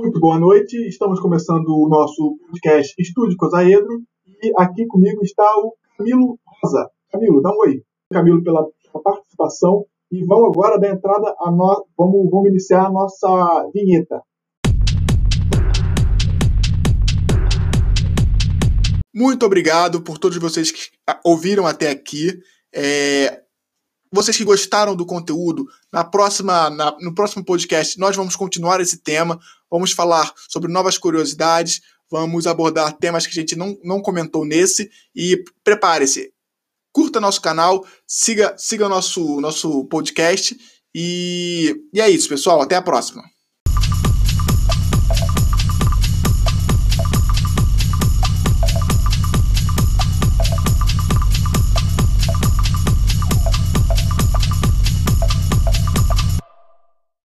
Muito boa noite. Estamos começando o nosso podcast Estúdio Cosaedro e aqui comigo está o Camilo Rosa. Camilo, dá um oi. Camilo, pela participação. E vamos agora dar entrada a nós. Vamos, vamos iniciar a nossa vinheta. Muito obrigado por todos vocês que ouviram até aqui. É, vocês que gostaram do conteúdo, na próxima, na, no próximo podcast nós vamos continuar esse tema, vamos falar sobre novas curiosidades, vamos abordar temas que a gente não, não comentou nesse e prepare-se. Curta nosso canal, siga siga nosso nosso podcast e, e é isso, pessoal. Até a próxima.